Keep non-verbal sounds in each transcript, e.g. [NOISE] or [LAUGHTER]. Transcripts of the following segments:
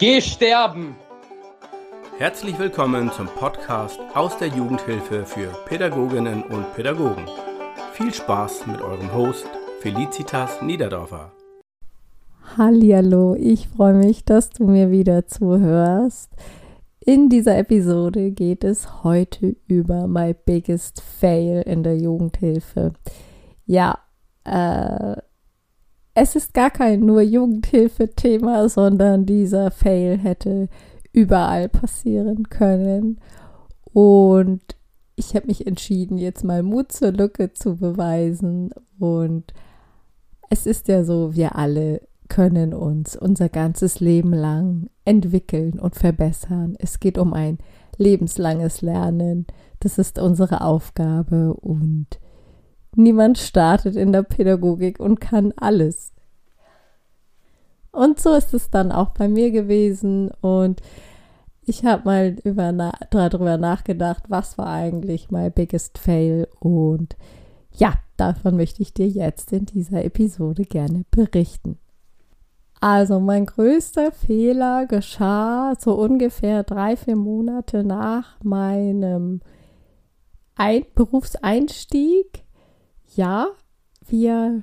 Geh sterben! Herzlich willkommen zum Podcast aus der Jugendhilfe für Pädagoginnen und Pädagogen. Viel Spaß mit eurem Host Felicitas Niederdorfer. Hallihallo, ich freue mich, dass du mir wieder zuhörst. In dieser Episode geht es heute über my biggest fail in der Jugendhilfe. Ja, äh, es ist gar kein nur Jugendhilfe-Thema, sondern dieser Fail hätte überall passieren können. Und ich habe mich entschieden, jetzt mal Mut zur Lücke zu beweisen. Und es ist ja so, wir alle können uns unser ganzes Leben lang entwickeln und verbessern. Es geht um ein lebenslanges Lernen. Das ist unsere Aufgabe und niemand startet in der Pädagogik und kann alles. Und so ist es dann auch bei mir gewesen und ich habe mal über na darüber nachgedacht, was war eigentlich mein biggest fail und ja, davon möchte ich dir jetzt in dieser Episode gerne berichten. Also mein größter Fehler geschah so ungefähr drei, vier Monate nach meinem Ein Berufseinstieg. Ja, wir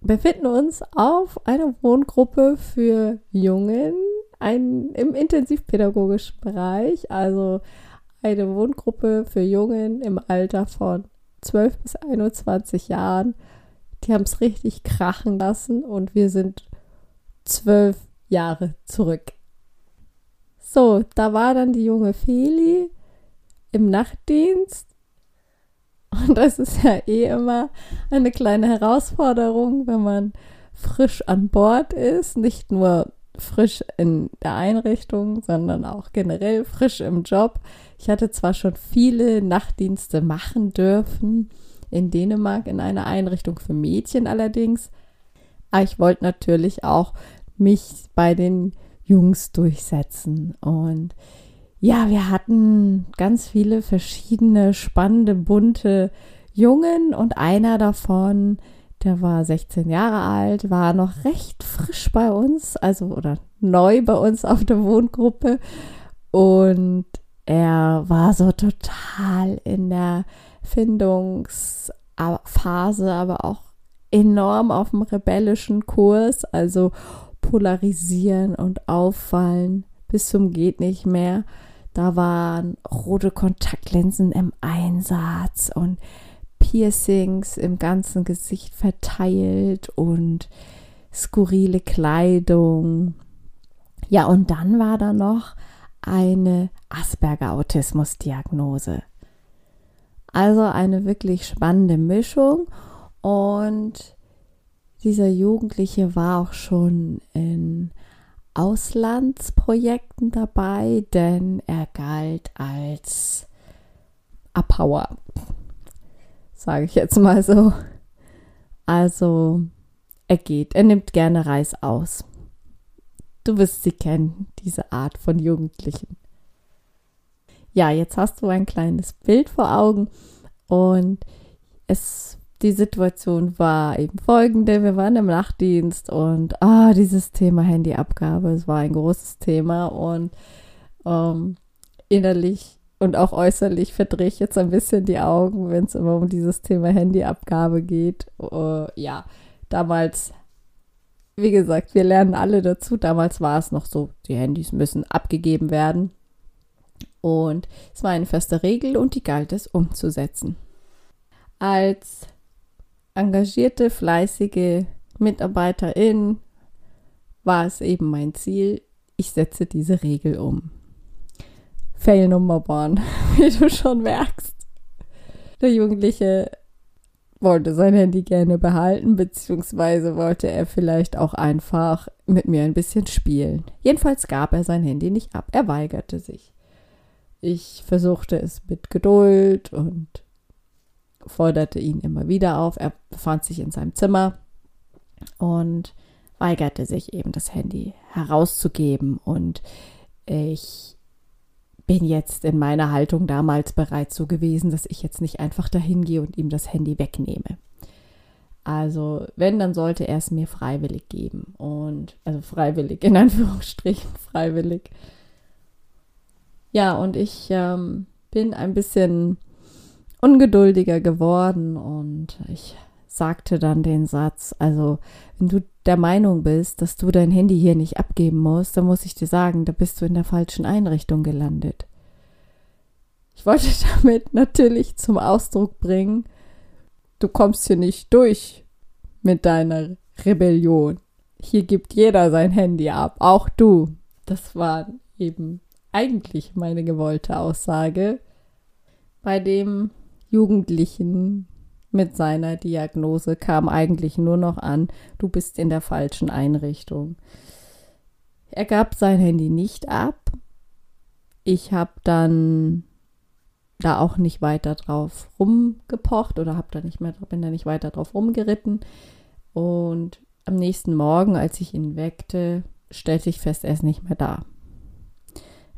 befinden uns auf einer Wohngruppe für Jungen ein, im intensivpädagogischen Bereich, also eine Wohngruppe für Jungen im Alter von 12 bis 21 Jahren. Die haben es richtig krachen lassen und wir sind zwölf Jahre zurück. So, da war dann die junge Feli im Nachtdienst. Und das ist ja eh immer eine kleine Herausforderung, wenn man frisch an Bord ist, nicht nur frisch in der Einrichtung, sondern auch generell frisch im Job. Ich hatte zwar schon viele Nachtdienste machen dürfen, in Dänemark in einer Einrichtung für Mädchen allerdings, aber ich wollte natürlich auch mich bei den Jungs durchsetzen. Und ja, wir hatten ganz viele verschiedene, spannende, bunte Jungen und einer davon, der war 16 Jahre alt, war noch recht frisch bei uns, also oder neu bei uns auf der Wohngruppe. Und er war so total in der Findungsphase, aber auch enorm auf dem rebellischen Kurs, also polarisieren und auffallen bis zum geht nicht mehr. Da waren rote Kontaktlinsen im Einsatz und Piercings im ganzen Gesicht verteilt und skurrile Kleidung. Ja, und dann war da noch eine Asperger-Autismus-Diagnose. Also eine wirklich spannende Mischung und dieser Jugendliche war auch schon in Auslandsprojekten dabei, denn er galt als Abhauer, sage ich jetzt mal so. Also er geht, er nimmt gerne Reis aus. Du wirst sie kennen, diese Art von Jugendlichen. Ja, jetzt hast du ein kleines Bild vor Augen und es die Situation war eben folgende: Wir waren im Nachtdienst und ah, dieses Thema Handyabgabe, es war ein großes Thema und ähm, innerlich und auch äußerlich verdrehe ich jetzt ein bisschen die Augen, wenn es immer um dieses Thema Handyabgabe geht. Uh, ja, damals, wie gesagt, wir lernen alle dazu. Damals war es noch so, die Handys müssen abgegeben werden. Und es war eine feste Regel und die galt es umzusetzen. Als engagierte, fleißige Mitarbeiterin war es eben mein Ziel, ich setze diese Regel um. Fail Nummer one, [LAUGHS] wie du schon merkst. Der Jugendliche wollte sein Handy gerne behalten, beziehungsweise wollte er vielleicht auch einfach mit mir ein bisschen spielen. Jedenfalls gab er sein Handy nicht ab. Er weigerte sich. Ich versuchte es mit Geduld und forderte ihn immer wieder auf. Er befand sich in seinem Zimmer und weigerte sich eben das Handy herauszugeben. Und ich bin jetzt in meiner Haltung damals bereits so gewesen, dass ich jetzt nicht einfach dahin gehe und ihm das Handy wegnehme. Also, wenn, dann sollte er es mir freiwillig geben. Und, also freiwillig, in Anführungsstrichen, [LAUGHS] freiwillig. Ja, und ich ähm, bin ein bisschen ungeduldiger geworden und ich sagte dann den Satz, also wenn du der Meinung bist, dass du dein Handy hier nicht abgeben musst, dann muss ich dir sagen, da bist du in der falschen Einrichtung gelandet. Ich wollte [LAUGHS] damit natürlich zum Ausdruck bringen, du kommst hier nicht durch mit deiner Rebellion. Hier gibt jeder sein Handy ab, auch du. Das war eben eigentlich meine gewollte Aussage. Bei dem Jugendlichen mit seiner Diagnose kam eigentlich nur noch an, du bist in der falschen Einrichtung. Er gab sein Handy nicht ab. Ich habe dann da auch nicht weiter drauf rumgepocht oder habe da nicht mehr bin da nicht weiter drauf rumgeritten und am nächsten Morgen, als ich ihn weckte, stellte ich fest, er ist nicht mehr da.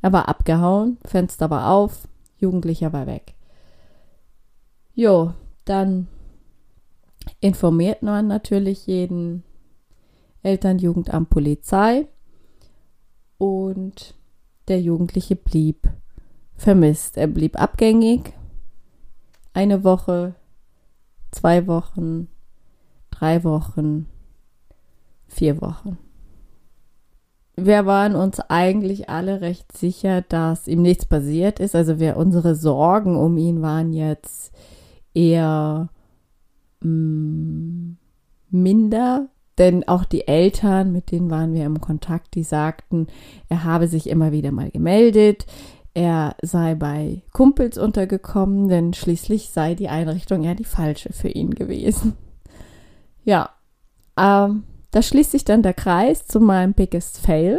Er war abgehauen, Fenster war auf, Jugendlicher war weg. Jo, dann informiert man natürlich jeden Elternjugendamt Polizei und der Jugendliche blieb vermisst. Er blieb abgängig. Eine Woche, zwei Wochen, drei Wochen, vier Wochen. Wir waren uns eigentlich alle recht sicher, dass ihm nichts passiert ist. Also wir unsere Sorgen um ihn waren jetzt eher mm, minder, denn auch die Eltern, mit denen waren wir im Kontakt, die sagten, er habe sich immer wieder mal gemeldet, er sei bei Kumpels untergekommen, denn schließlich sei die Einrichtung ja die falsche für ihn gewesen. Ja, ähm, da schließt sich dann der Kreis zu meinem Biggest Fail.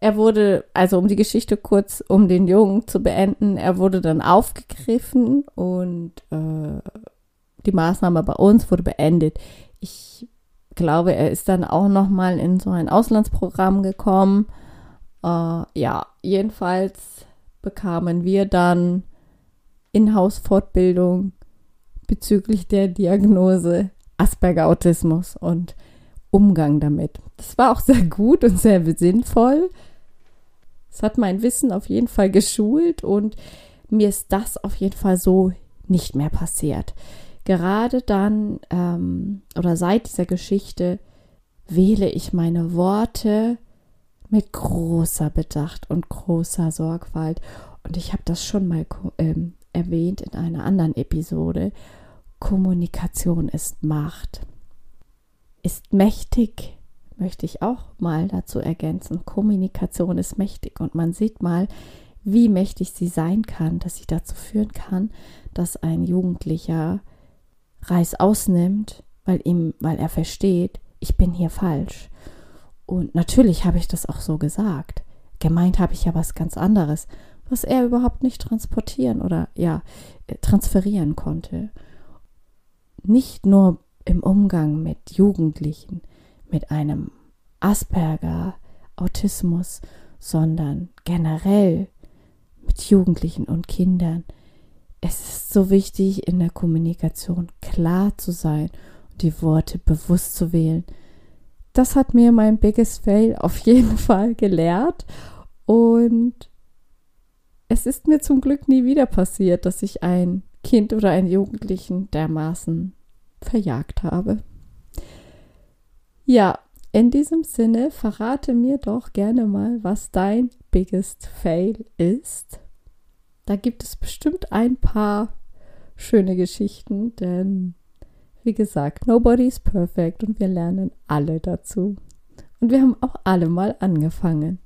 Er wurde, also um die Geschichte kurz, um den Jungen zu beenden, er wurde dann aufgegriffen und äh, die Maßnahme bei uns wurde beendet. Ich glaube, er ist dann auch noch mal in so ein Auslandsprogramm gekommen. Äh, ja, jedenfalls bekamen wir dann Inhouse-Fortbildung bezüglich der Diagnose Asperger-Autismus und Umgang damit. Das war auch sehr gut und sehr sinnvoll. Es hat mein Wissen auf jeden Fall geschult und mir ist das auf jeden Fall so nicht mehr passiert. Gerade dann ähm, oder seit dieser Geschichte wähle ich meine Worte mit großer Bedacht und großer Sorgfalt. Und ich habe das schon mal ähm, erwähnt in einer anderen Episode. Kommunikation ist Macht. Ist mächtig möchte ich auch mal dazu ergänzen. Kommunikation ist mächtig und man sieht mal, wie mächtig sie sein kann, dass sie dazu führen kann, dass ein Jugendlicher Reis ausnimmt, weil ihm, weil er versteht, ich bin hier falsch. Und natürlich habe ich das auch so gesagt. Gemeint habe ich ja was ganz anderes, was er überhaupt nicht transportieren oder ja, transferieren konnte. Nicht nur im Umgang mit Jugendlichen, mit einem Asperger, Autismus, sondern generell mit Jugendlichen und Kindern. Es ist so wichtig, in der Kommunikation klar zu sein und die Worte bewusst zu wählen. Das hat mir mein Biggest Fail auf jeden [LAUGHS] Fall gelehrt und es ist mir zum Glück nie wieder passiert, dass ich ein Kind oder einen Jugendlichen dermaßen verjagt habe. Ja, in diesem Sinne verrate mir doch gerne mal, was dein biggest fail ist. Da gibt es bestimmt ein paar schöne Geschichten, denn wie gesagt, nobody is perfect und wir lernen alle dazu. Und wir haben auch alle mal angefangen.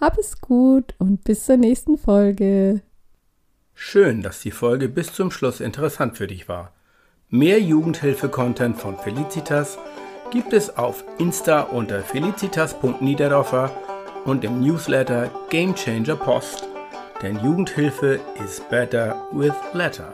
Hab es gut und bis zur nächsten Folge. Schön, dass die Folge bis zum Schluss interessant für dich war. Mehr Jugendhilfe-Content von Felicitas gibt es auf Insta unter felicitas.niederdorfer und im Newsletter Game Changer Post. Denn Jugendhilfe is better with letter.